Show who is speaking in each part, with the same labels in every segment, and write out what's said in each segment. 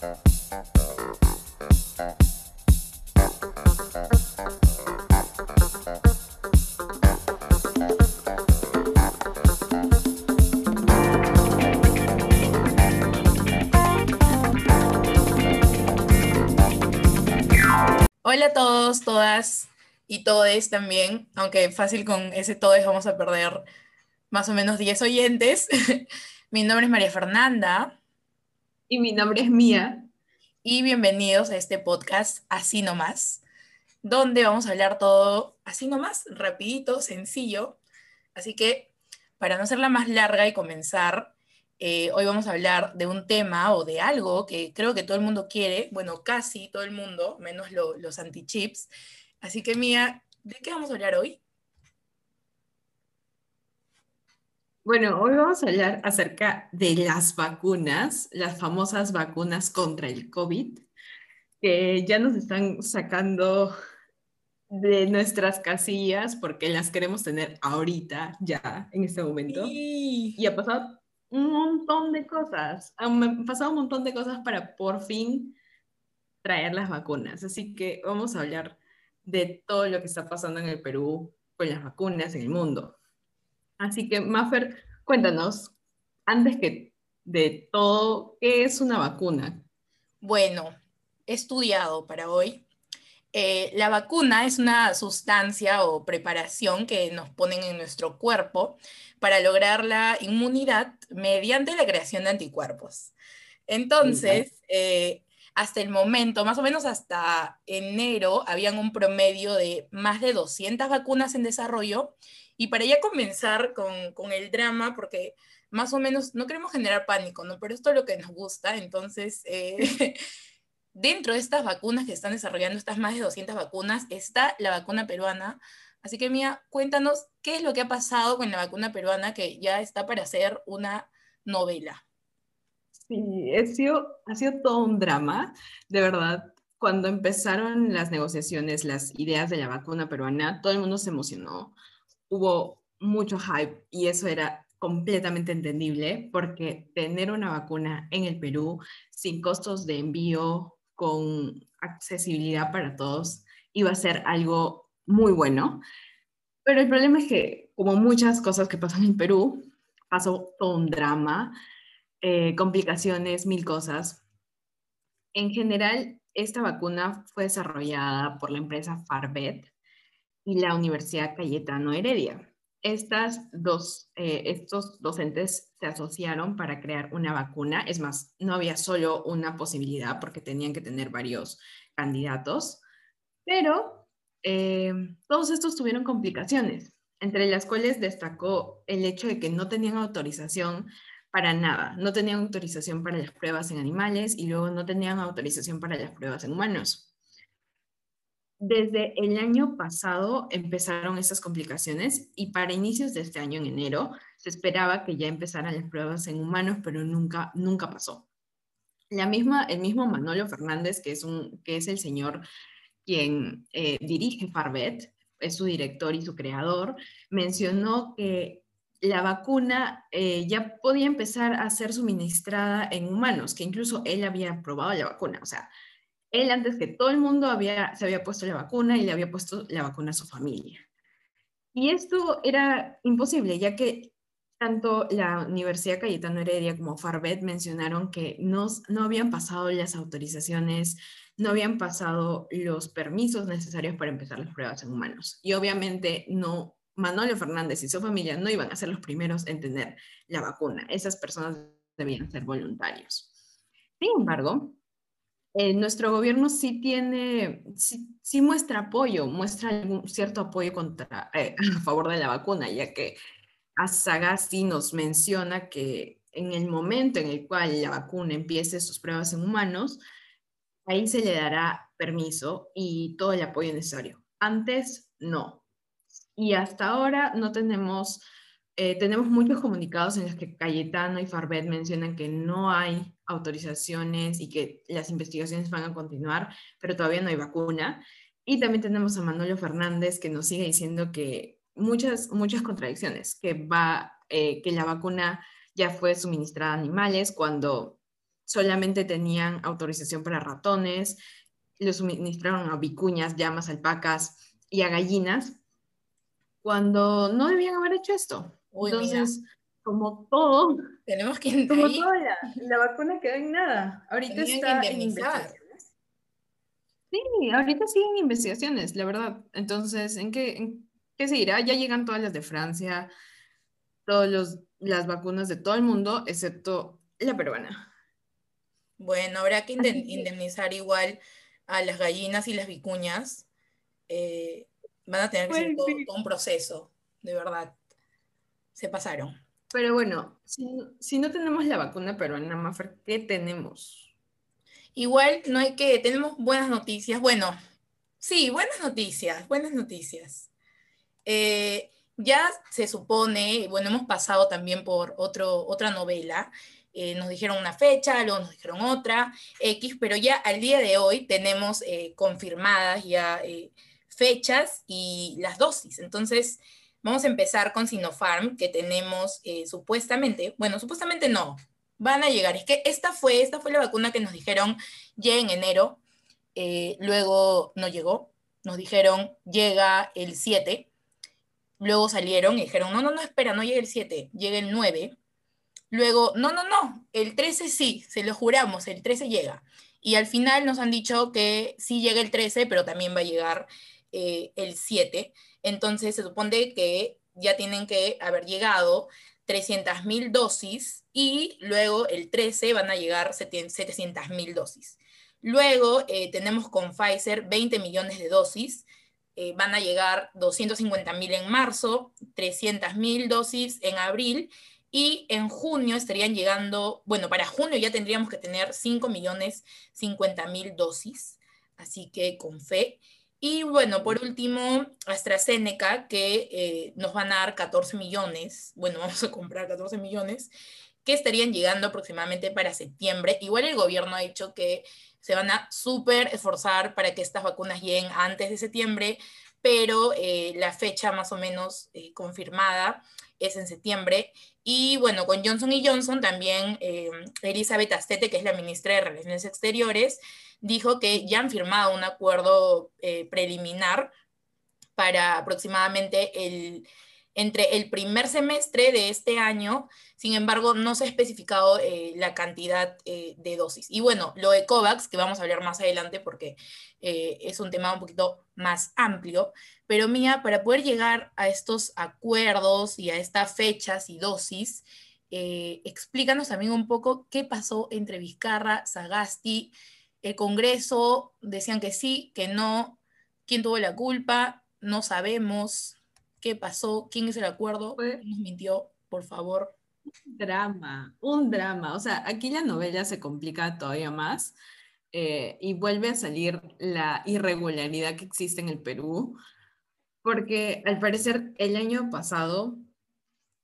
Speaker 1: Hola a todos, todas y todes también, aunque fácil con ese todes vamos a perder más o menos 10 oyentes. mi nombre es María Fernanda.
Speaker 2: Y mi nombre es Mía.
Speaker 1: Y bienvenidos a este podcast Así Nomás, donde vamos a hablar todo así nomás, rapidito, sencillo. Así que para no hacerla más larga y comenzar, eh, hoy vamos a hablar de un tema o de algo que creo que todo el mundo quiere, bueno, casi todo el mundo, menos los anti-chips. Así que, Mía, ¿de qué vamos a hablar hoy?
Speaker 2: Bueno, hoy vamos a hablar acerca de las vacunas, las famosas vacunas contra el COVID, que ya nos están sacando de nuestras casillas porque las queremos tener ahorita, ya, en este momento. Y ha pasado un montón de cosas. Han pasado un montón de cosas para por fin traer las vacunas. Así que vamos a hablar de todo lo que está pasando en el Perú con las vacunas en el mundo. Así que, Maffer, cuéntanos, antes que de todo, ¿qué es una vacuna?
Speaker 1: Bueno, he estudiado para hoy. Eh, la vacuna es una sustancia o preparación que nos ponen en nuestro cuerpo para lograr la inmunidad mediante la creación de anticuerpos. Entonces, eh, hasta el momento, más o menos hasta enero, habían un promedio de más de 200 vacunas en desarrollo. Y para ya comenzar con, el drama, porque más o menos no queremos generar pánico, ¿no? Pero esto es lo que nos gusta. Entonces, eh, dentro de estas vacunas que están desarrollando, estas más de 200 vacunas, está la vacuna peruana, Así que Mía, cuéntanos qué es lo que ha pasado con la vacuna peruana que ya está para hacer una novela.
Speaker 2: Sí, ha sido, ha sido todo un drama, de verdad. Cuando empezaron las negociaciones, las ideas de la vacuna peruana, todo el mundo se emocionó. Hubo mucho hype y eso era completamente entendible porque tener una vacuna en el Perú sin costos de envío, con accesibilidad para todos, iba a ser algo muy bueno. Pero el problema es que, como muchas cosas que pasan en Perú, pasó todo un drama, eh, complicaciones, mil cosas. En general, esta vacuna fue desarrollada por la empresa Farvet y la Universidad Cayetano Heredia. Estas dos, eh, estos docentes se asociaron para crear una vacuna. Es más, no había solo una posibilidad porque tenían que tener varios candidatos, pero eh, todos estos tuvieron complicaciones, entre las cuales destacó el hecho de que no tenían autorización para nada, no tenían autorización para las pruebas en animales y luego no tenían autorización para las pruebas en humanos. Desde el año pasado empezaron estas complicaciones y para inicios de este año, en enero, se esperaba que ya empezaran las pruebas en humanos, pero nunca, nunca pasó. La misma, el mismo Manolo Fernández, que es, un, que es el señor quien eh, dirige Farvet, es su director y su creador, mencionó que la vacuna eh, ya podía empezar a ser suministrada en humanos, que incluso él había probado la vacuna. O sea, él antes que todo el mundo había, se había puesto la vacuna y le había puesto la vacuna a su familia. Y esto era imposible, ya que tanto la Universidad Cayetano Heredia como Farvet mencionaron que no, no habían pasado las autorizaciones no habían pasado los permisos necesarios para empezar las pruebas en humanos. Y obviamente no, Manolo Fernández y su familia no iban a ser los primeros en tener la vacuna. Esas personas debían ser voluntarios. Sin embargo, eh, nuestro gobierno sí tiene, sí, muestra apoyo, muestra algún cierto apoyo contra, eh, a favor de la vacuna, ya que Asagasti nos menciona que en el momento en el cual la vacuna empiece sus pruebas en humanos, ahí se le dará permiso y todo el apoyo necesario. Antes, no. Y hasta ahora no tenemos, eh, tenemos muchos comunicados en los que Cayetano y Farbet mencionan que no hay autorizaciones y que las investigaciones van a continuar, pero todavía no hay vacuna. Y también tenemos a Manolo Fernández que nos sigue diciendo que muchas, muchas contradicciones, que, va, eh, que la vacuna ya fue suministrada a animales cuando solamente tenían autorización para ratones, lo suministraron a vicuñas, llamas, alpacas y a gallinas, cuando no debían haber hecho esto. Entonces, como todo,
Speaker 1: tenemos que
Speaker 2: como toda la, vacuna quedó en nada. Ahorita está en investigaciones. Sí, ahorita siguen investigaciones, la verdad. Entonces, ¿en qué, qué se irá? Ya llegan todas las de Francia, todas las vacunas de todo el mundo, excepto la peruana.
Speaker 1: Bueno, habrá que indemnizar igual a las gallinas y las vicuñas. Eh, van a tener que ser pues todo, un proceso, de verdad. Se pasaron.
Speaker 2: Pero bueno, si, no tenemos la vacuna peruana, Maffer, ¿qué tenemos?
Speaker 1: Igual no hay que, tenemos buenas noticias. Bueno, sí, buenas noticias, buenas noticias. Eh, ya se supone, bueno, hemos pasado también por otro, otra novela, eh, nos dijeron una fecha, luego nos dijeron otra, X, pero ya al día de hoy tenemos eh, confirmadas ya fechas y las dosis. Entonces, vamos a empezar con Sinopharm, que tenemos eh, supuestamente, bueno, supuestamente no, van a llegar. Es que esta fue, esta fue la vacuna que nos dijeron ya en enero, eh, luego no llegó, nos dijeron llega el 7, luego salieron y dijeron, no, no, no, espera, no llega el 7, llega el 9. Luego, no, no, no, el 13 sí, se lo juramos, el 13 llega. Y al final nos han dicho que sí llega el 13, pero también va a llegar eh, el 7. Entonces se supone que ya tienen que haber llegado 300.000 dosis y luego el 13 van a llegar 700.000 dosis. Luego eh, tenemos con Pfizer 20 millones de dosis, eh, van a llegar 250.000 en marzo, 300.000 dosis en abril y en junio estarían llegando, bueno, para junio ya tendríamos que tener 5 millones 50 mil dosis, así que con fe. Y bueno, por último, AstraZeneca, que eh, nos van a dar 14 millones, bueno, vamos a comprar 14 millones, que estarían llegando aproximadamente para septiembre. Igual el gobierno ha dicho que se van a súper esforzar para que estas vacunas lleguen antes de septiembre, pero eh, la fecha más o menos eh, confirmada es en septiembre. Y bueno, con Johnson y Johnson también Elizabeth Astete, que es la ministra de Relaciones Exteriores, dijo que ya han firmado un acuerdo eh, preliminar para aproximadamente el, entre el primer semestre de este año, sin embargo, no se ha especificado eh, la cantidad eh, de dosis. Y bueno, lo de COVAX, que vamos a hablar más adelante porque es un tema un poquito más amplio, pero Mía, para poder llegar a estos acuerdos y a estas fechas y dosis, explícanos también un poco qué pasó entre Vizcarra, Sagasti, el Congreso decían que sí, que no, quién tuvo la culpa, no sabemos qué pasó, quién es el acuerdo, nos mintió, por favor.
Speaker 2: Un drama, un drama. O sea, aquí la novela se complica todavía más eh, y vuelve a salir la irregularidad que existe en el Perú, porque al parecer el año pasado,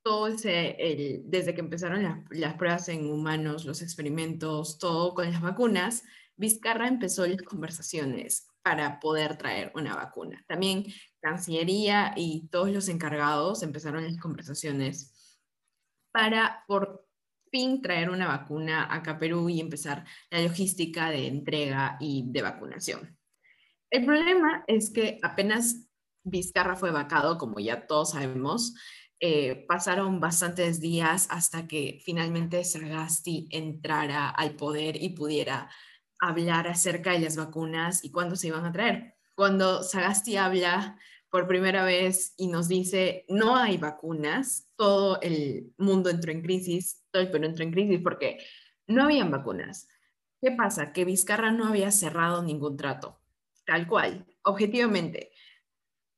Speaker 2: todo ese, el, desde que empezaron las pruebas en humanos, los experimentos, todo con las vacunas, Vizcarra empezó las conversaciones para poder traer una vacuna. También Cancillería y todos los encargados empezaron las conversaciones para por fin traer una vacuna a Perú y empezar la logística de entrega y de vacunación. El problema es que apenas Vizcarra fue vacado, como ya todos sabemos, eh, pasaron bastantes días hasta que finalmente Sagasti entrara al poder y pudiera hablar acerca de las vacunas y cuándo se iban a traer. Cuando Sagasti habla por primera vez y nos dice, no hay vacunas, todo el mundo entró en crisis, todo el Perú entró en crisis porque no habían vacunas. ¿Qué pasa? Que Vizcarra no había cerrado ningún trato, tal cual, objetivamente.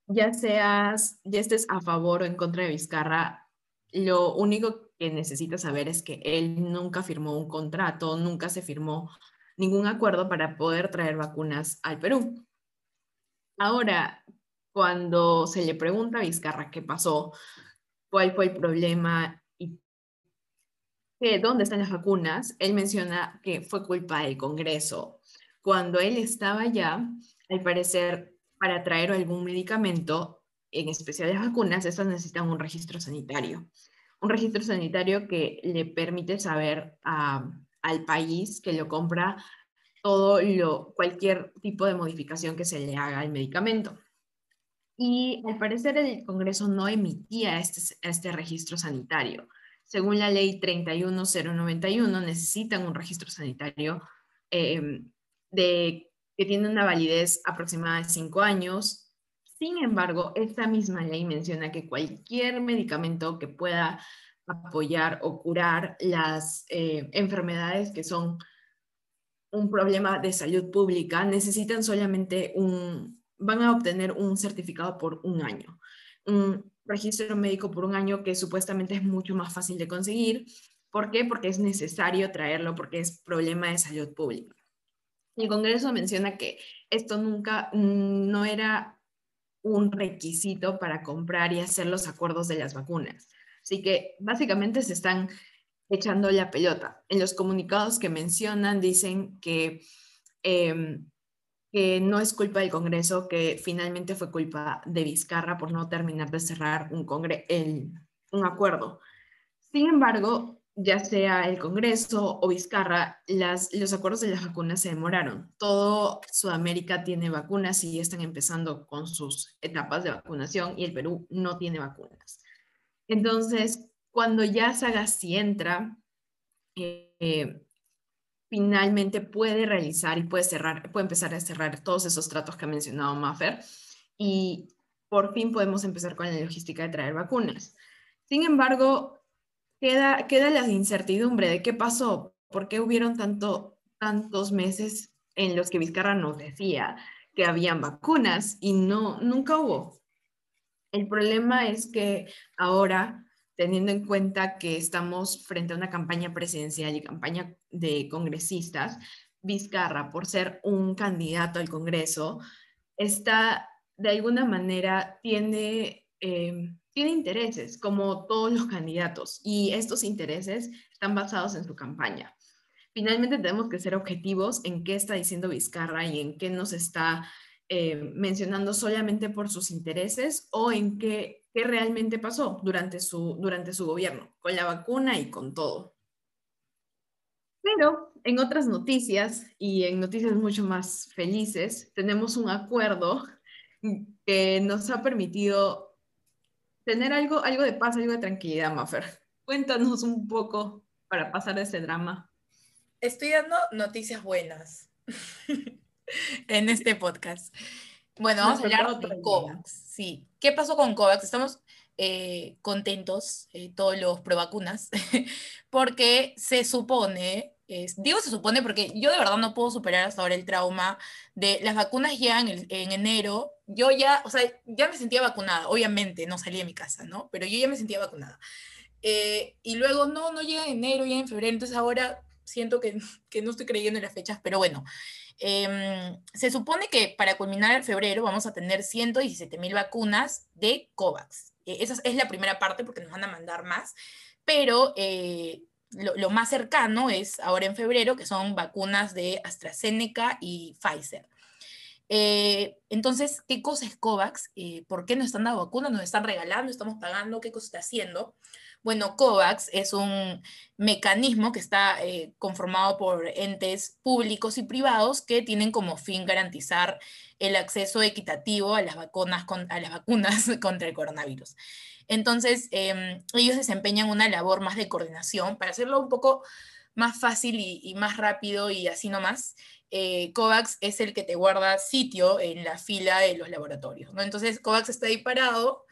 Speaker 2: Ya seas, ya estés a favor o en contra de Vizcarra, lo único que necesitas saber es que él nunca firmó un contrato, nunca se firmó ningún acuerdo para poder traer vacunas al Perú. Ahora, cuando se le pregunta a Vizcarra qué pasó, cuál fue el problema y dónde están las vacunas, él menciona que fue culpa del Congreso. Cuando él estaba allá, al parecer, para traer algún medicamento, en especial las vacunas, estas necesitan un registro sanitario. Un registro sanitario que le permite saber a al país que lo compra todo lo, cualquier tipo de modificación que se le haga al medicamento. Y al parecer el Congreso no emitía este, este registro sanitario. Según la ley 31091, necesitan un registro sanitario em, de, que tiene una validez aproximada de cinco años. Sin embargo, esta misma ley menciona que cualquier medicamento que pueda apoyar o curar las eh, enfermedades que son un problema de salud pública, necesitan solamente un, van a obtener un certificado por un año, un registro médico por un año que supuestamente es mucho más fácil de conseguir. ¿Por qué? Porque es necesario traerlo, porque es problema de salud pública. El Congreso menciona que esto nunca, no era un requisito para comprar y hacer los acuerdos de las vacunas. Así que básicamente se están echando la pelota. En los comunicados que mencionan dicen que, em, que no es culpa del Congreso, que finalmente fue culpa de Vizcarra por no terminar de cerrar un, un acuerdo. Sin embargo, ya sea el Congreso o Vizcarra, las, los acuerdos de las vacunas se demoraron. Todo Sudamérica tiene vacunas y están empezando con sus etapas de vacunación y el Perú no tiene vacunas. Entonces, cuando ya Saga sí entra, eh, finalmente puede realizar y puede cerrar, puede empezar a cerrar todos esos tratos que ha mencionado Maffer y por fin podemos empezar con la logística de traer vacunas. Sin embargo, queda, queda la incertidumbre de qué pasó, por qué hubieron tanto, tantos meses en los que Vizcarra nos decía que habían vacunas y no, nunca hubo. El problema es que ahora, teniendo en cuenta que estamos frente a una campaña presidencial y campaña de congresistas, Vizcarra, por ser un candidato al Congreso, está de alguna manera, tiene, eh, tiene intereses, como todos los candidatos, y estos intereses están basados en su campaña. Finalmente tenemos que ser objetivos en qué está diciendo Vizcarra y en qué nos está eh, mencionando solamente por sus intereses o en qué, qué realmente pasó durante su, durante su gobierno, con la vacuna y con todo. Pero en otras noticias y en noticias mucho más felices, tenemos un acuerdo que nos ha permitido tener algo, algo de paz, algo de tranquilidad, Maffer. Cuéntanos un poco para pasar ese drama.
Speaker 1: Estoy dando noticias buenas. en este podcast. Bueno, vamos a hablar de COVAX. Sí. ¿Qué pasó con COVAX? Estamos eh, contentos, eh, todos los pro vacunas, porque se supone, digo se supone porque yo de verdad no puedo superar hasta ahora el trauma de las vacunas ya en, en, enero. Yo ya, o sea, ya me sentía vacunada, obviamente, no salí de mi casa, ¿no? Pero yo ya me sentía vacunada. Eh, y luego, no, no llega en enero, ya en febrero, entonces ahora siento que, que no estoy creyendo en las fechas, pero bueno, Em, se supone que para culminar el febrero vamos a tener 117 mil vacunas de COVAX. E, esa es la primera parte porque nos van a mandar más, pero eh, lo, más cercano es ahora en febrero, que son vacunas de AstraZeneca y Pfizer. Eh, entonces, ¿qué cosa es COVAX? Eh, ¿Por qué nos están dando vacunas? ¿Nos están regalando? ¿Estamos pagando? ¿Qué cosa está haciendo? Bueno, COVAX es un mecanismo que está eh, conformado por entes públicos y privados que tienen como fin garantizar el acceso equitativo a las vacunas, contra el coronavirus. Entonces, em, ellos desempeñan una labor más de coordinación para hacerlo un poco más fácil y, más rápido y así nomás. Eh, COVAX es el que te guarda sitio en la fila de los laboratorios. Entonces, COVAX está ahí parado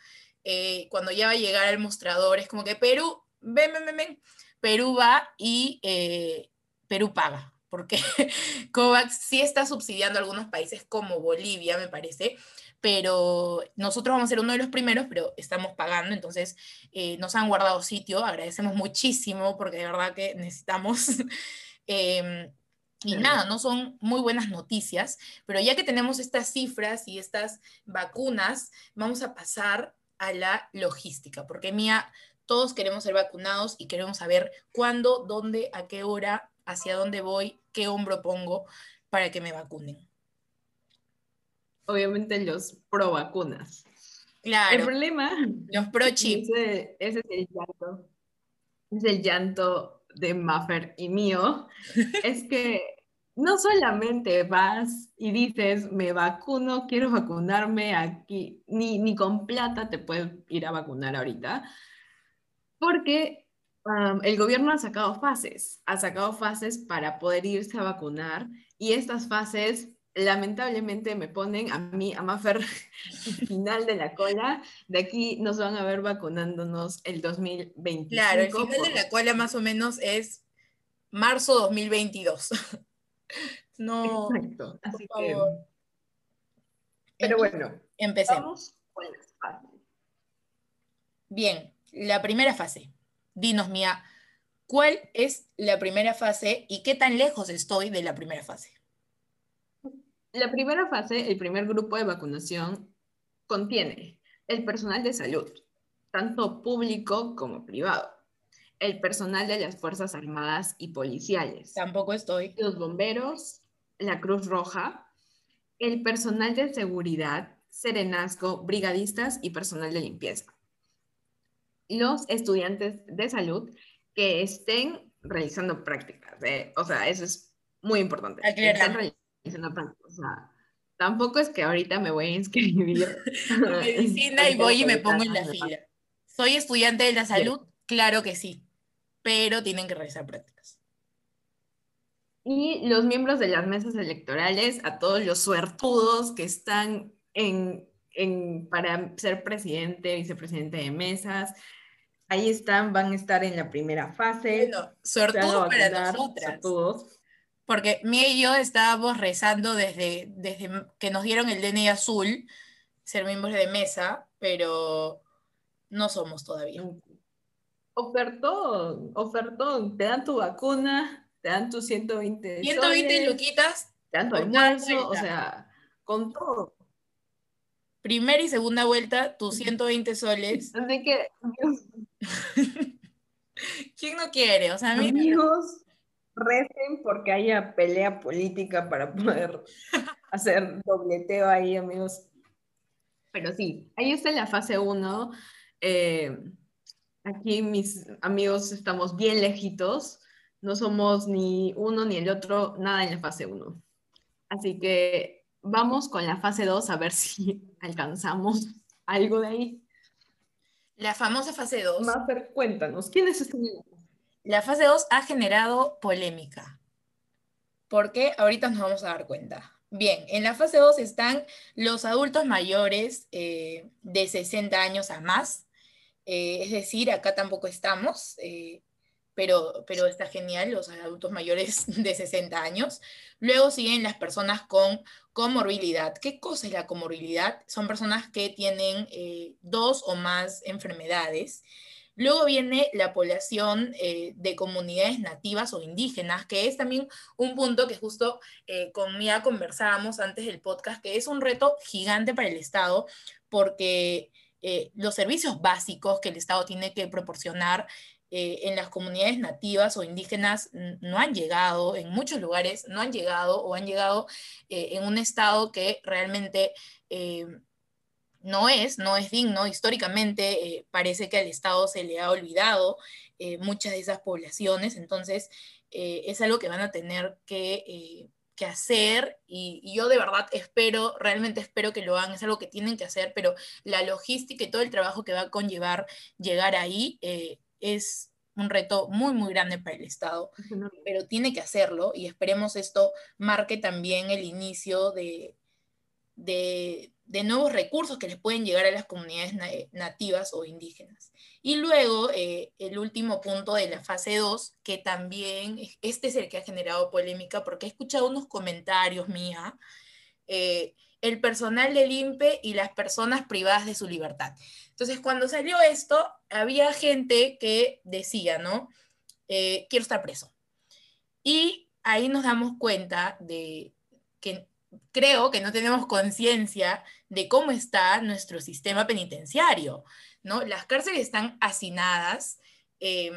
Speaker 1: eh, cuando ya va a llegar al mostrador, es como que Perú, ven, ven, ven, ven. Perú va y eh, Perú paga, porque COVAX sí está subsidiando a algunos países como Bolivia, me parece, pero nosotros vamos a ser uno de los primeros, pero estamos pagando, entonces eh, nos han guardado sitio, agradecemos muchísimo porque de verdad que necesitamos. Em, y nada, no son muy buenas noticias, pero ya que tenemos estas cifras y estas vacunas, vamos a pasar a la logística, porque Mía, todos queremos ser vacunados y queremos saber cuándo, dónde, a qué hora, hacia dónde voy, qué hombro pongo para que me vacunen.
Speaker 2: Obviamente los pro vacunas.
Speaker 1: Claro.
Speaker 2: El problema.
Speaker 1: Los pro chip.
Speaker 2: Ese, es el llanto. Es el llanto de Maffer y mío es que no solamente vas y dices, me vacuno, quiero vacunarme aquí, ni, ni con plata te puedes ir a vacunar ahorita, porque el gobierno ha sacado fases, ha sacado fases para poder irse a vacunar y estas fases lamentablemente me ponen a mí, a Maffer, final de la cola. De aquí nos van a ver vacunándonos el 2025.
Speaker 1: Claro, el final de la cola más o menos es marzo 2022. no.
Speaker 2: Exacto. Así que. Pero bueno,
Speaker 1: empecemos. Bien, la primera fase. Dinos, Mía, ¿cuál es la primera fase y qué tan lejos estoy de la primera fase?
Speaker 2: La primera fase, el primer grupo de vacunación, contiene el personal de salud, tanto público como privado, el personal de las Fuerzas Armadas y Policiales.
Speaker 1: Tampoco estoy.
Speaker 2: Los bomberos, la Cruz Roja, el personal de seguridad, serenazgo, brigadistas y personal de limpieza. Los estudiantes de salud que estén realizando prácticas. ¿eh? O sea, eso es muy importante tampoco es que ahorita me voy a inscribir.
Speaker 1: medicina y voy y me pongo en la fila. ¿Soy estudiante de la salud? Claro que sí, pero tienen que realizar prácticas.
Speaker 2: Y los miembros de las mesas electorales, a todos los suertudos que están en, en, para ser presidente, vicepresidente de mesas, ahí están, van a estar en la primera fase.
Speaker 1: Bueno, suertudos para nosotras. Porque Mía y yo estábamos rezando desde, desde que nos dieron el DNI azul, ser miembros de mesa, pero no somos todavía.
Speaker 2: Ofertón, ofertón, te dan tu vacuna, te dan tus 120
Speaker 1: 120 luquitas.
Speaker 2: Te dan tu almuerzo, o sea, con todo.
Speaker 1: Primera y segunda vuelta, tus 120 soles.
Speaker 2: Así que,
Speaker 1: ¿quién no quiere? O sea,
Speaker 2: amigos, recen porque haya pelea política para poder hacer dobleteo ahí, amigos. Pero sí, ahí está la fase 1. Eh, aquí mis amigos estamos bien lejitos. No somos ni uno ni el otro, nada en la fase 1. Así que vamos con la fase 2 a ver si alcanzamos algo de ahí.
Speaker 1: La famosa fase 2.
Speaker 2: Mafer, cuéntanos, ¿quiénes están
Speaker 1: la fase 2 ha generado polémica. ¿Por qué? Ahorita nos vamos a dar cuenta. Bien, en la fase 2 están los adultos mayores eh, de 60 años a más. Eh, es decir, acá tampoco estamos, eh, pero, pero está genial, los adultos mayores de 60 años. Luego siguen las personas con comorbilidad. ¿Qué cosa es la comorbilidad? Son personas que tienen dos o más enfermedades. Luego viene la población eh, de comunidades nativas o indígenas, que es también un punto que justo eh, conversábamos antes del podcast, que es un reto gigante para el Estado, porque eh, los servicios básicos que el Estado tiene que proporcionar en las comunidades nativas o indígenas no han llegado, en muchos lugares no han llegado o han llegado en un estado que realmente no es, no es digno. Históricamente eh, parece que al Estado se le ha olvidado eh, muchas de esas poblaciones, entonces eh, es algo que van a tener que, hacer y, yo de verdad espero, realmente espero que lo hagan, es algo que tienen que hacer, pero la logística y todo el trabajo que va a conllevar llegar ahí es un reto muy, muy grande para el Estado, pero tiene que hacerlo y esperemos esto marque también el inicio de, de, de nuevos recursos que les pueden llegar a las comunidades nativas o indígenas. Y luego, eh, el último punto de la fase 2, que también, este es el que ha generado polémica, porque he escuchado unos comentarios mía, eh, el personal del INPE y las personas privadas de su libertad. Entonces, cuando salió esto, había gente que decía, ¿no? Eh, quiero estar preso. Y ahí nos damos cuenta de que creo que no tenemos conciencia de cómo está nuestro sistema penitenciario, ¿no? Las cárceles están hacinadas eh,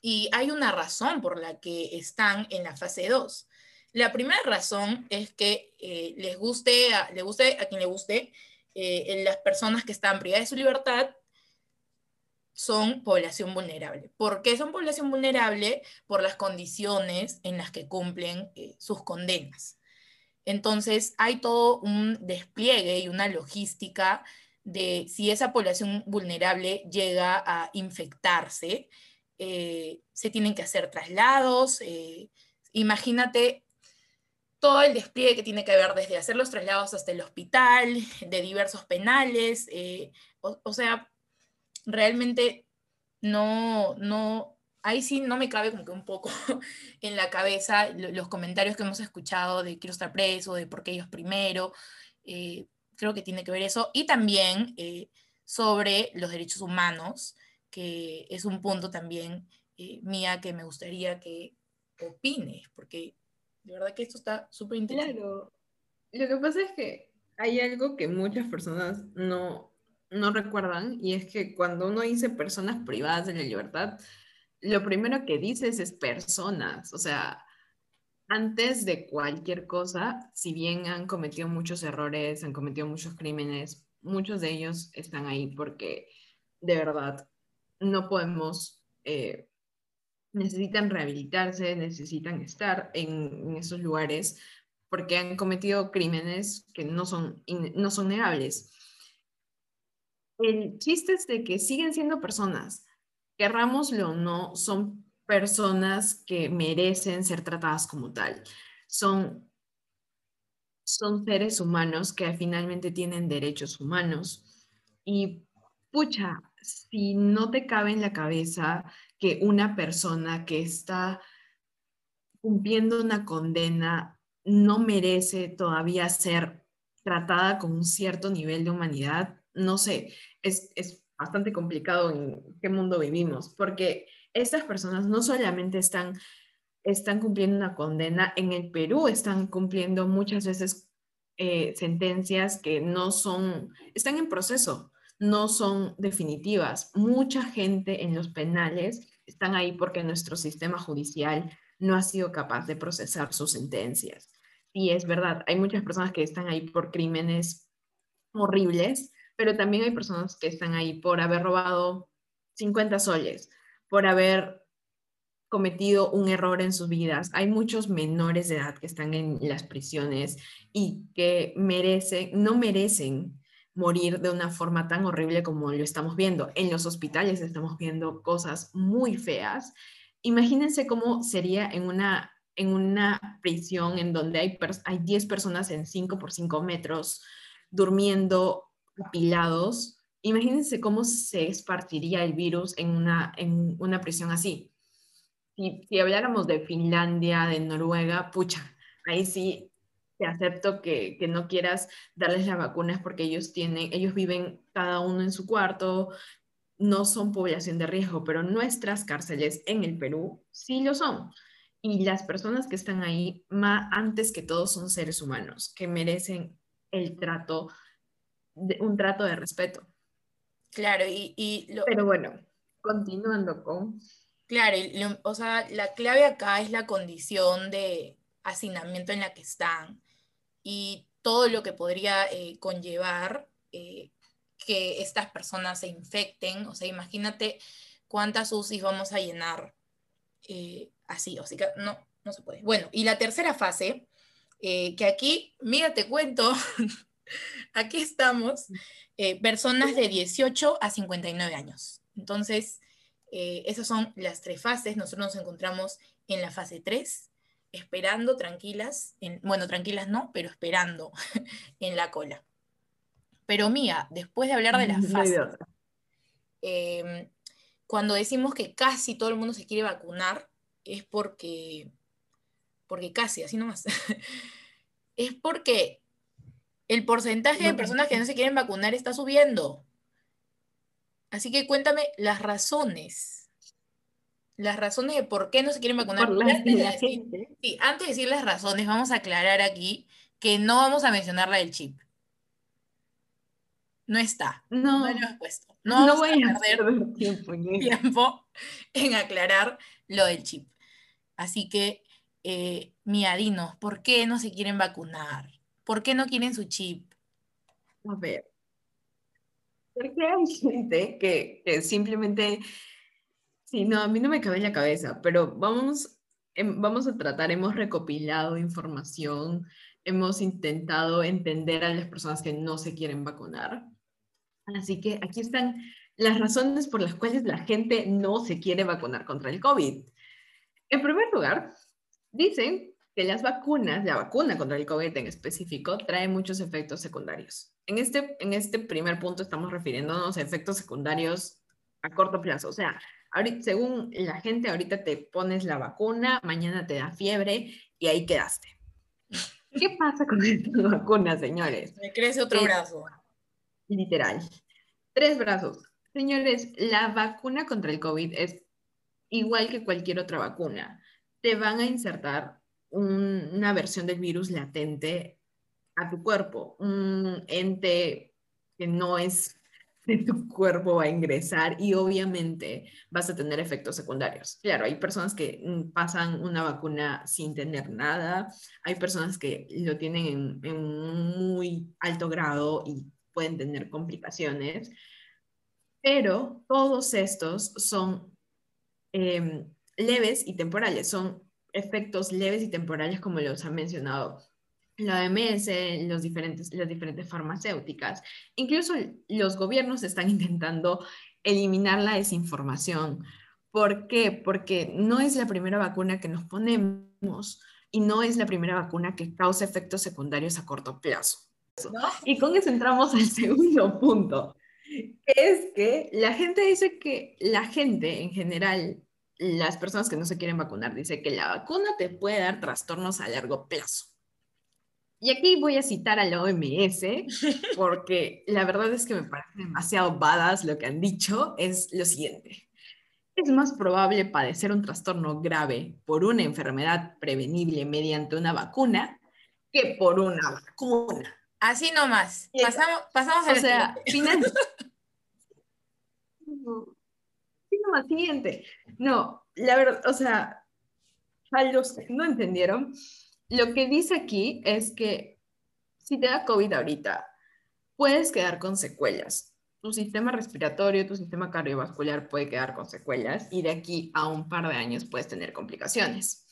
Speaker 1: y hay una razón por la que están en la fase 2. La primera razón es que eh, les guste, a, guste a quien le guste, eh, las personas que están privadas de su libertad son población vulnerable. ¿Por qué son población vulnerable? Por las condiciones en las que cumplen sus condenas. Entonces, hay todo un despliegue y una logística de si esa población vulnerable llega a infectarse, eh, se tienen que hacer traslados. Eh, imagínate todo el despliegue que tiene que haber desde hacer los traslados hasta el hospital, de diversos penales, o, sea, realmente no, no, ahí sí no me cabe como que un poco en la cabeza los comentarios que hemos escuchado de quiero estar preso, de por qué ellos primero, eh, creo que tiene que ver eso, y también eh, sobre los derechos humanos, que es un punto también eh, mía que me gustaría que opines, porque de verdad que esto está súper interesante.
Speaker 2: Claro, lo que pasa es que hay algo que muchas personas no, no recuerdan, y es que cuando uno dice personas privadas de la libertad, lo primero que dices es personas, o sea, antes de cualquier cosa, si bien han cometido muchos errores, han cometido muchos crímenes, muchos de ellos están ahí porque de verdad no podemos, eh, necesitan rehabilitarse, necesitan estar en, en, esos lugares porque han cometido crímenes que no son, no son negables. El chiste es de que siguen siendo personas, querrámoslo o no, son personas que merecen ser tratadas como tal. Son, son seres humanos que finalmente tienen derechos humanos. Y pucha, si no te cabe en la cabeza que una persona que está cumpliendo una condena no merece todavía ser tratada con un cierto nivel de humanidad, no sé, es, bastante complicado en qué mundo vivimos, porque estas personas no solamente están, están cumpliendo una condena, en el Perú están cumpliendo muchas veces eh, sentencias que no son, están en proceso, no son definitivas. Mucha gente en los penales están ahí porque nuestro sistema judicial no ha sido capaz de procesar sus sentencias. Y es verdad, hay muchas personas que están ahí por crímenes horribles, pero también hay personas que están ahí por haber robado 50 soles, por haber cometido un error en sus vidas. Hay muchos menores de edad que están en las prisiones y que merecen, no merecen morir de una forma tan horrible como lo estamos viendo. En los hospitales estamos viendo cosas muy feas. Imagínense cómo sería en una, en una prisión en donde hay, hay 10 personas en 5 por 5 metros durmiendo apilados, imagínense cómo se esparciría el virus en una, en una prisión así. Si, si habláramos de Finlandia, de Noruega, pucha, ahí sí te acepto que, que, no quieras darles las vacunas porque ellos tienen, ellos viven cada uno en su cuarto, no son población de riesgo, pero nuestras cárceles en el Perú sí lo son. Y las personas que están ahí, más, antes que todos, son seres humanos que merecen el trato un trato de respeto.
Speaker 1: Claro, y...
Speaker 2: Pero bueno, continuando con...
Speaker 1: Claro, o sea, la clave acá es la condición de hacinamiento en la que están y todo lo que podría eh, conllevar eh, que estas personas se infecten. O sea, imagínate cuántas UCI vamos a llenar eh, así, o sea, no, no se puede. Bueno, y la tercera fase, que aquí, mira, te cuento, Aquí estamos, eh, personas de 18 a 59 años. Entonces, eh, esas son las tres fases. Nosotros nos encontramos en la fase 3, esperando tranquilas, bueno, tranquilas no, pero esperando en la cola. Pero Mía, después de hablar de las fases, em, cuando decimos que casi todo el mundo se quiere vacunar, es porque, porque casi, así nomás, es porque el porcentaje de personas que no se quieren vacunar está subiendo. Así que cuéntame las razones. Las razones de por qué no se quieren vacunar. antes, de decir, sí, antes de decir las razones, vamos a aclarar aquí que no vamos a mencionar la del chip. No está.
Speaker 2: No,
Speaker 1: no lo hemos puesto. No, no voy a perder tiempo en, tiempo en aclarar lo del chip. Así que, eh, miadinos, ¿por qué no se quieren vacunar? ¿Por qué no quieren su chip?
Speaker 2: A ver. Porque hay gente que, que simplemente, sí, no, a mí no me cabe en la cabeza, pero vamos, em, vamos a tratar, hemos recopilado información, hemos intentado entender a las personas que no se quieren vacunar. Así que aquí están las razones por las cuales la gente no se quiere vacunar contra el COVID. En primer lugar, dicen que las vacunas, la vacuna contra el COVID en específico, trae muchos efectos secundarios. En este, en este primer punto estamos refiriéndonos a efectos secundarios a corto plazo. O sea, ahorita, según la gente, ahorita te pones la vacuna, mañana te da fiebre y ahí quedaste. ¿Qué pasa con estas vacunas, señores?
Speaker 1: Me crece otro brazo.
Speaker 2: Literal. Tres brazos. Señores, la vacuna contra el COVID es igual que cualquier otra vacuna. Te van a insertar una versión del virus latente a tu cuerpo, un ente que no es de tu cuerpo va a ingresar y obviamente vas a tener efectos secundarios. Claro, hay personas que mm, pasan una vacuna sin tener nada, hay personas que lo tienen en, en muy alto grado y pueden tener complicaciones, pero todos estos son em, leves y temporales, son efectos leves y temporales como los ha mencionado la OMS, los diferentes, las diferentes farmacéuticas. Incluso los gobiernos están intentando eliminar la desinformación. ¿Por qué? Porque no es la primera vacuna que nos ponemos y no es la primera vacuna que causa efectos secundarios a corto plazo. Y con eso entramos al segundo punto, es que la gente dice que la gente en general, las personas que no se quieren vacunar, dice que la vacuna te puede dar trastornos a largo plazo. Y aquí voy a citar a la OMS, porque la verdad es que me parece demasiado badass lo que han dicho, es lo siguiente. Es más probable padecer un trastorno grave por una enfermedad prevenible mediante una vacuna que por una vacuna.
Speaker 1: Así nomás. Pasamos, pasamos
Speaker 2: o sea, final. siguiente. No, la verdad, o sea, a los que no entendieron, lo que dice aquí es que si te da COVID ahorita, puedes quedar con secuelas. Tu sistema respiratorio, tu sistema cardiovascular puede quedar con secuelas y de aquí a un par de años puedes tener complicaciones.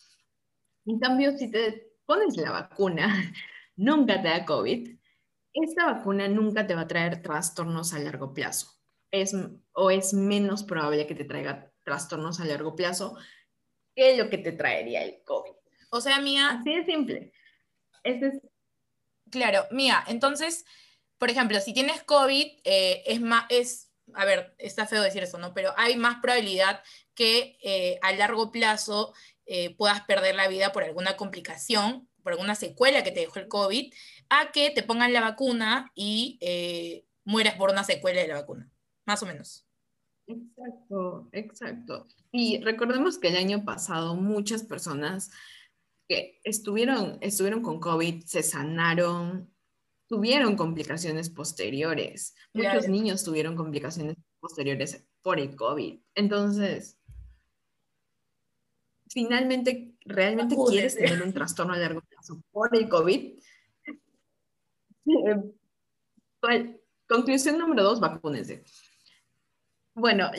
Speaker 2: En cambio, si te pones la vacuna, nunca te da COVID, esta vacuna nunca te va a traer trastornos a largo plazo. Es, o es menos probable que te traiga trastornos a largo plazo que lo que te traería el COVID.
Speaker 1: O sea, Mía.
Speaker 2: Así de simple. es...
Speaker 1: Claro, Mía, entonces, por ejemplo, si tienes COVID, eh, es más, es, a ver, está feo decir eso, ¿no? Pero hay más probabilidad que eh, a largo plazo eh, puedas perder la vida por alguna complicación, por alguna secuela que te dejó el COVID, a que te pongan la vacuna y mueras por una secuela de la vacuna, más o menos.
Speaker 2: Exacto, exacto. Y recordemos que el año pasado muchas personas que estuvieron, estuvieron con COVID se sanaron, tuvieron complicaciones posteriores. Muchos niños tuvieron complicaciones posteriores por el COVID. Entonces, finalmente, ¿realmente quieres tener un trastorno a largo plazo por el COVID? conclusión número dos, vacúnense. Bueno,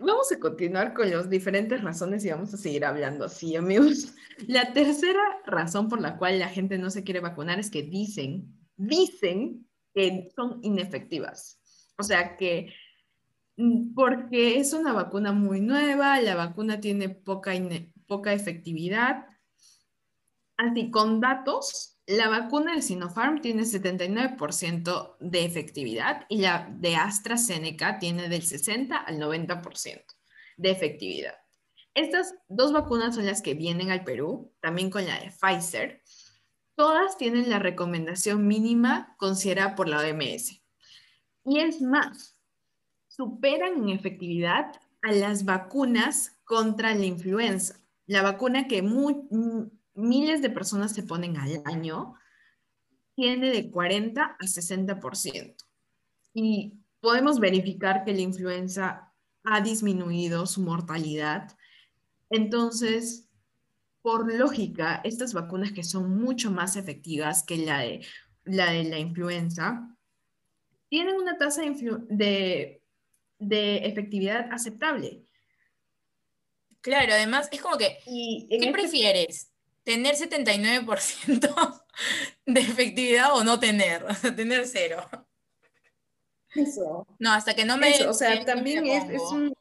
Speaker 2: vamos a continuar con las diferentes razones y vamos a seguir hablando así, amigos. La tercera razón por la cual la gente no se quiere vacunar es que dicen, dicen que son inefectivas. O sea que mm, porque es una vacuna muy nueva, la vacuna tiene poca, poca efectividad. Así, con datos, la vacuna de Sinopharm tiene 79% de efectividad y la de AstraZeneca tiene del 60 al 90% de efectividad. Estas dos vacunas son las que vienen al Perú, también con la de Pfizer. Todas tienen la recomendación mínima considerada por la OMS. Y es más, superan en efectividad a las vacunas contra la influenza. La vacuna que muy, miles de personas se ponen al año, tiene de 40 a 60%. Y podemos verificar que la influenza ha disminuido su mortalidad. Entonces, por lógica, estas vacunas que son mucho más efectivas que la de la, de la influenza, tienen una tasa de, de, efectividad aceptable.
Speaker 1: Claro, además es como que,
Speaker 2: y
Speaker 1: ¿qué
Speaker 2: este
Speaker 1: prefieres? ¿Tener 79% de efectividad o no tener? O sea, tener cero.
Speaker 2: Eso.
Speaker 1: No, hasta que no me...
Speaker 2: Eso, o sea, también es, es un...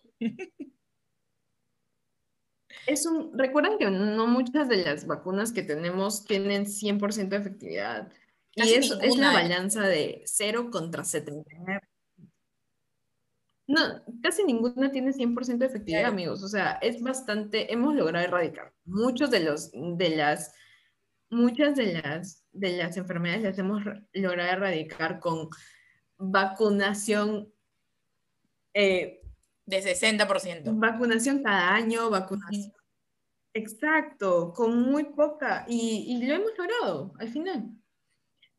Speaker 2: Es un, recuerden que no muchas de las vacunas que tenemos tienen 100% de efectividad. y eso es la ¿eh? balanza de 0 contra 79. No, casi ninguna tiene 100% de efectividad, amigos. O sea, es bastante, hemos logrado erradicar muchos de los, de las, muchas de las, de las enfermedades las hemos logrado erradicar con vacunación.
Speaker 1: Eh, de 60%.
Speaker 2: Vacunación cada año, vacunación. Exacto, con muy poca. Y, y, lo hemos logrado al final.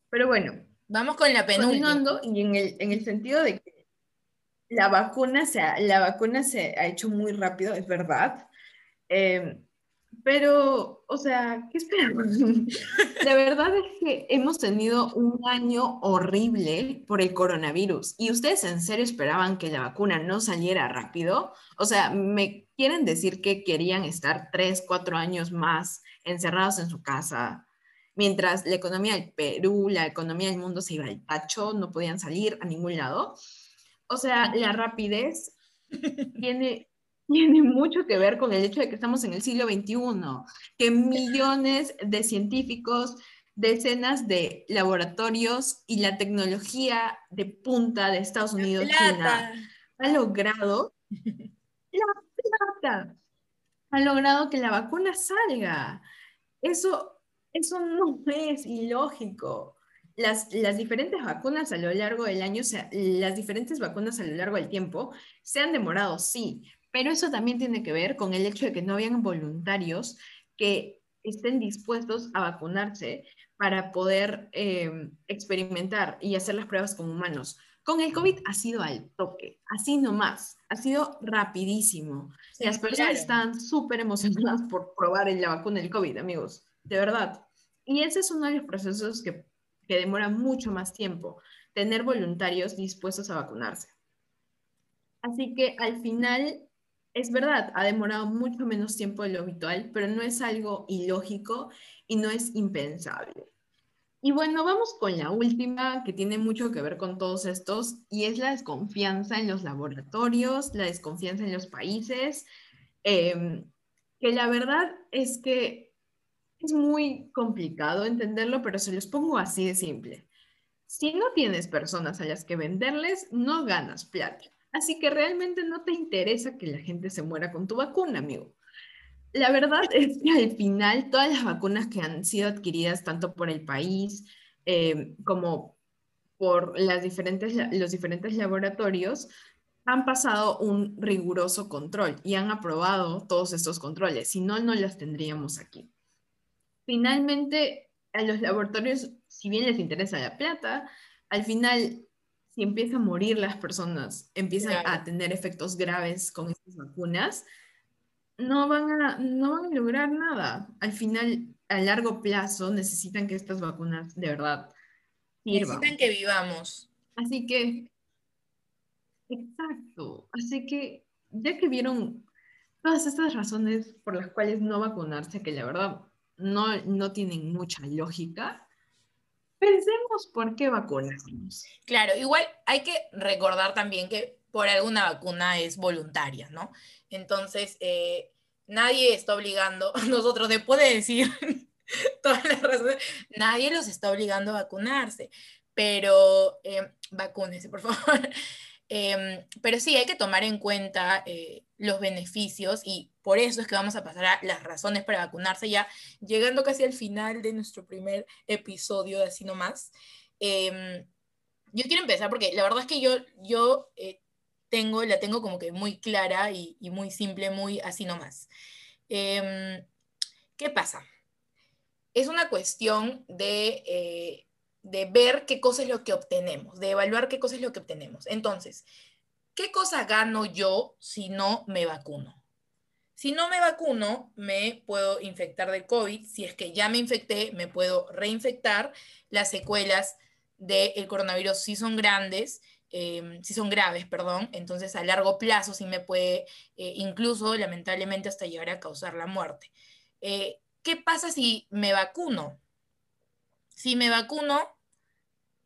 Speaker 2: Pero bueno.
Speaker 1: Vamos con la penúltima.
Speaker 2: Y en el, en el sentido de que la vacuna, se ha, la vacuna se ha hecho muy rápido, es verdad. Eh, pero, o sea, ¿qué esperamos? La verdad es que hemos tenido un año horrible por el coronavirus. ¿Y ustedes en serio esperaban que la vacuna no saliera rápido? O sea, ¿me quieren decir que querían estar tres, cuatro años más encerrados en su casa? Mientras la economía del Perú, la economía del mundo se iba al tacho, no podían salir a ningún lado. O sea, la rapidez tiene tiene mucho que ver con el hecho de que estamos en el siglo XXI, que millones de científicos, decenas de laboratorios y la tecnología de punta de Estados Unidos, China, ha logrado la plata, ha logrado que la vacuna salga. Eso, eso no es ilógico. Las, las, diferentes vacunas a lo largo del año, las diferentes vacunas a lo largo del tiempo se han demorado, sí, pero eso también tiene que ver con el hecho de que no habían voluntarios que estén dispuestos a vacunarse para poder eh, experimentar y hacer las pruebas con humanos. Con el COVID ha sido al toque, así nomás, ha sido rapidísimo. las personas están súper emocionadas por probar la vacuna del COVID, amigos, de verdad. Y ese es uno de los procesos que, que demora mucho más tiempo, tener voluntarios dispuestos a vacunarse. Así que al final es verdad, ha demorado mucho menos tiempo de lo habitual, pero no es algo ilógico y no es impensable. Y bueno, vamos con la última que tiene mucho que ver con todos estos y es la desconfianza en los laboratorios, la desconfianza en los países, em, que la verdad es que es muy complicado entenderlo, pero se los pongo así de simple. Si no tienes personas a las que venderles, no ganas plata. Así que realmente no te interesa que la gente se muera con tu vacuna, amigo. La verdad es que al final todas las vacunas que han sido adquiridas tanto por el país eh, como por los diferentes laboratorios han pasado un riguroso control y han aprobado todos estos controles. Si no, no las tendríamos aquí. Finalmente, a los laboratorios, si bien les interesa la plata, al final si empiezan a morir las personas, empiezan a tener efectos graves con estas vacunas, no van, a, no van a lograr nada. Al final, a largo plazo, necesitan que estas vacunas de verdad
Speaker 1: sirvan. Necesitan que vivamos.
Speaker 2: Así que, exacto. Así que, ya que vieron todas estas razones por las cuales no vacunarse, que la verdad no, no tienen mucha lógica, pensemos por qué vacunarnos.
Speaker 1: Claro, igual hay que recordar también que por alguna vacuna es voluntaria, ¿no? Entonces, eh, nadie está obligando, nosotros después de decir todas las razones, nadie los está obligando a vacunarse, pero eh, vacúnese, por favor. Em, pero sí, hay que tomar en cuenta eh, los beneficios y por eso es que vamos a pasar a las razones para vacunarse ya llegando casi al final de nuestro primer episodio Así Nomás. Eh, yo quiero empezar porque la verdad es que yo, yo eh, tengo, la tengo como que muy clara y, y muy simple, muy así nomás. Em, ¿Qué pasa? Es una cuestión de eh, de ver qué cosa es lo que obtenemos, de evaluar qué cosa es lo que obtenemos. Entonces, ¿qué cosa gano yo si no me vacuno? Si no me vacuno, me puedo infectar del COVID. Si es que ya me infecté, me puedo reinfectar. Las secuelas del coronavirus sí son grandes, eh, sí son graves, perdón, entonces a largo plazo sí me puede eh, incluso lamentablemente hasta llegar a causar la muerte. Eh, ¿Qué pasa si me vacuno? Si me vacuno,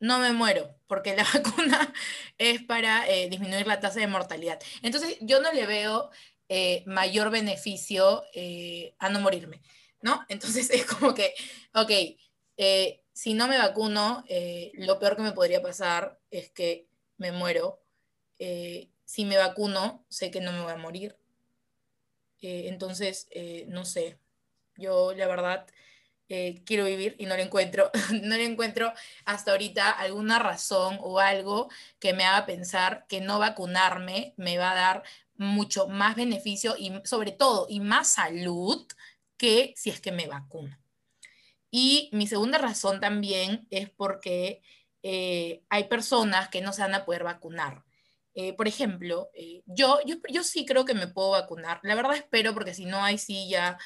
Speaker 1: no me muero, porque la vacuna es para disminuir la tasa de mortalidad. Entonces yo no le veo mayor beneficio a no morirme, ¿no? Entonces es como que, ok, si no me vacuno, lo peor que me podría pasar es que me muero. Eh, si me vacuno, sé que no me voy a morir. Eh, entonces, eh, no sé, yo la verdad quiero vivir y no le encuentro, no le encuentro hasta ahorita alguna razón o algo que me haga pensar que no vacunarme me va a dar mucho más beneficio y sobre todo y más salud que si es que me vacuno. Y mi segunda razón también es porque eh, hay personas que no se van a poder vacunar. Eh, por ejemplo, eh, yo, yo, yo, sí creo que me puedo vacunar. La verdad espero, porque si no, hay sí ya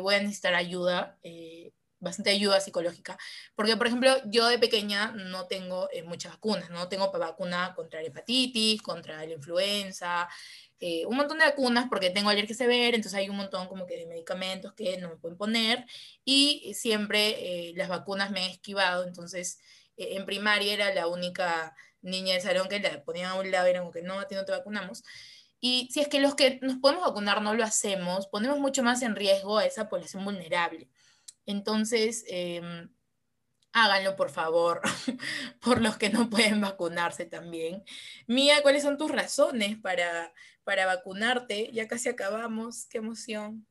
Speaker 1: voy a necesitar ayuda, bastante ayuda psicológica. Porque, por ejemplo, yo de pequeña no tengo muchas vacunas, no tengo vacuna contra la hepatitis, contra la influenza, un montón de vacunas porque tengo alergia severa, entonces hay un montón como que de medicamentos que no me pueden poner y siempre las vacunas me he esquivado, entonces eh, en primaria era la única niña del salón que la ponían a un lado y eran como que no, a ti no te vacunamos. Y si es que los que nos podemos vacunar no lo hacemos, ponemos mucho más en riesgo a esa población vulnerable. Entonces, em, háganlo por favor, por los que no pueden vacunarse también. Mía, ¿cuáles son tus razones para, para vacunarte? Ya casi acabamos, qué emoción.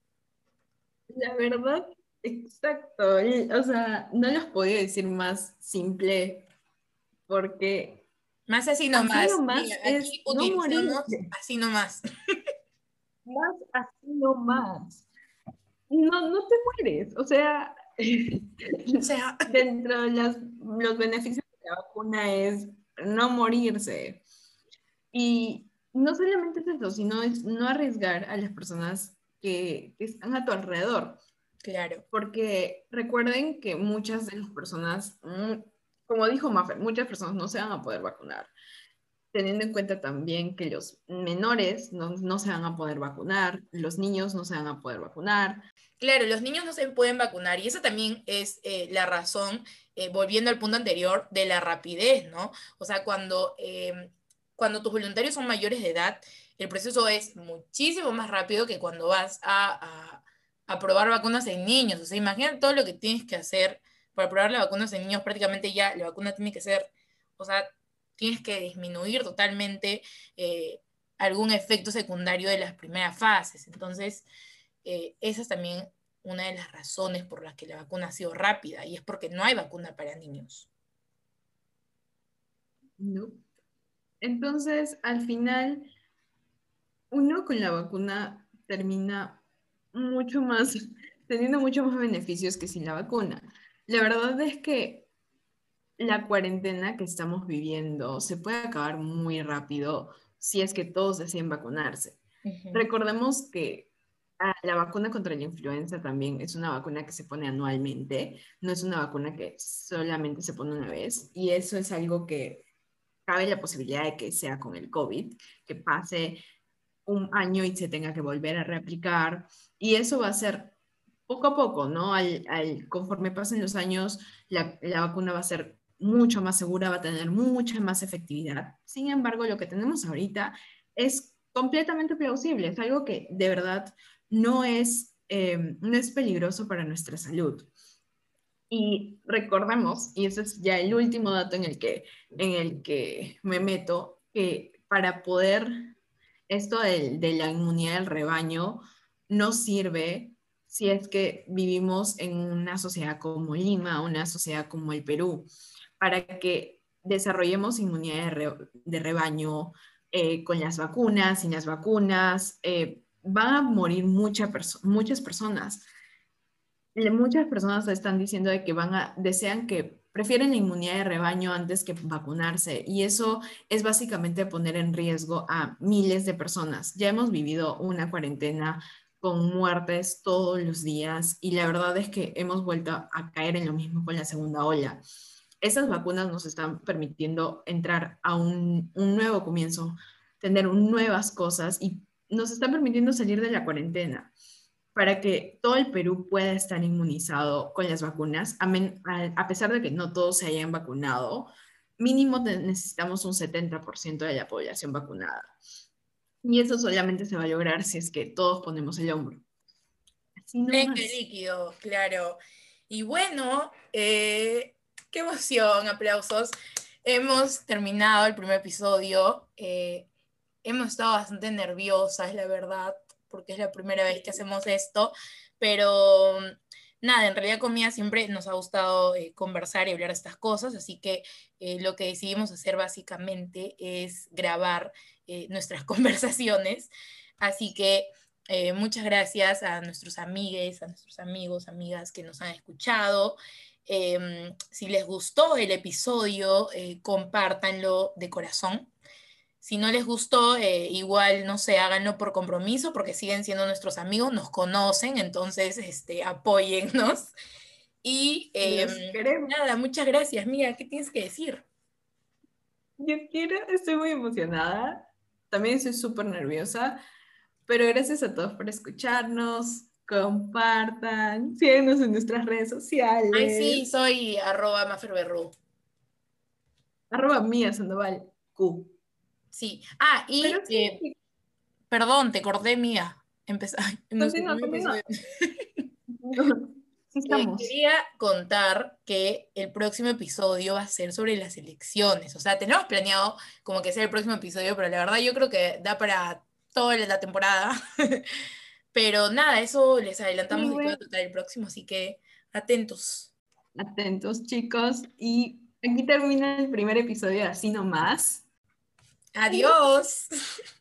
Speaker 2: La verdad Exacto, o sea, no los podía decir más simple porque...
Speaker 1: Más así nomás. Así es no morir. Así nomás.
Speaker 2: Más así nomás. No, no te mueres, o sea, o sea dentro de los beneficios de la vacuna es no morirse. Y no solamente es eso, sino es no arriesgar a las personas que, que están a tu alrededor.
Speaker 1: Claro.
Speaker 2: Porque recuerden que muchas de las personas, mm, como dijo Maffer, muchas personas no se van a poder vacunar. Teniendo en cuenta también que los menores no, no se van a poder vacunar, los niños no se van a poder vacunar.
Speaker 1: Claro, los niños no se pueden vacunar y esa también es eh, la razón, eh, volviendo al punto anterior, de la rapidez, ¿no? O sea, cuando, em, cuando tus voluntarios son mayores de edad, el proceso es muchísimo más rápido que cuando vas a a probar vacunas en niños. O sea, imagínate todo lo que tienes que hacer para probar las vacunas en niños. Prácticamente ya la vacuna tiene que ser, o sea, tienes que disminuir totalmente eh, algún efecto secundario de las primeras fases. Entonces, eh, esa es también una de las razones por las que la vacuna ha sido rápida y es porque no hay vacuna para niños.
Speaker 2: No. Entonces, al final, uno con la vacuna termina mucho más, teniendo mucho más beneficios que sin la vacuna. La verdad es que la cuarentena que estamos viviendo se puede acabar muy rápido si es que todos deciden vacunarse. Recordemos que ah, la vacuna contra la influenza también es una vacuna que se pone anualmente, no es una vacuna que solamente se pone una vez, y eso es algo que cabe la posibilidad de que sea con el COVID, que pase un año y se tenga que volver a reaplicar. Y eso va a ser poco a poco, ¿no? Al, conforme pasen los años, la, la, vacuna va a ser mucho más segura, va a tener mucha más efectividad. Sin embargo, lo que tenemos ahorita es completamente plausible, es algo que de verdad no es, eh, no es peligroso para nuestra salud. Y recordemos, y ese es ya el último dato en el que, en el que me meto, que para poder esto de, la inmunidad del rebaño no sirve si es que vivimos en una sociedad como Lima, una sociedad como el Perú, para que desarrollemos inmunidad de, rebaño eh, con las vacunas, sin las vacunas, eh, van a morir muchas personas. Muchas personas están diciendo de que van a, desean que prefieren la inmunidad de rebaño antes que vacunarse y eso es básicamente poner en riesgo a miles de personas. Ya hemos vivido una cuarentena con muertes todos los días y la verdad es que hemos vuelto a caer en lo mismo con la segunda ola. esas vacunas nos están permitiendo entrar a un, un nuevo comienzo, tener nuevas cosas y nos están permitiendo salir de la cuarentena para que todo el Perú pueda estar inmunizado con las vacunas, a, pesar de que no todos se hayan vacunado, mínimo necesitamos un 70% de la población vacunada. Y eso solamente se va a lograr si es que todos ponemos el hombro.
Speaker 1: Así líquido, claro. Y bueno, eh, qué emoción, aplausos. Hemos terminado el primer episodio. Eh, hemos estado bastante nerviosas, la verdad, porque es la primera vez que hacemos esto, pero nada, en realidad con Mía siempre nos ha gustado eh, conversar y hablar de estas cosas, así que eh, lo que decidimos hacer básicamente es grabar eh, nuestras conversaciones. Así que muchas gracias a nuestros amigues, a nuestros amigos, amigas que nos han escuchado. Em, si les gustó el episodio, compártanlo de corazón. Si no les gustó, eh, igual, no sé, háganlo por compromiso, porque siguen siendo nuestros amigos, nos conocen, entonces, este, apóyennos. Y em, nada, muchas gracias. Mira, ¿qué tienes que decir?
Speaker 2: Yo quiero, estoy muy emocionada, también estoy súper nerviosa, pero gracias a todos por escucharnos, compartan, síguenos en nuestras redes sociales.
Speaker 1: Ay, sí, soy arroba maferberru.
Speaker 2: Arroba mía Sandoval Q.
Speaker 1: Sí. Ah, y eh, perdón, te corté mía. Empezar. Eh, quería contar que el próximo episodio va a ser sobre las elecciones. O sea, tenemos planeado como que sea el próximo episodio, pero la verdad yo creo que da para toda la temporada. pero nada, eso les adelantamos de que va a tratar el próximo, así que atentos.
Speaker 2: Atentos, chicos. Y aquí termina el primer episodio de Así Nomás.
Speaker 1: Adiós.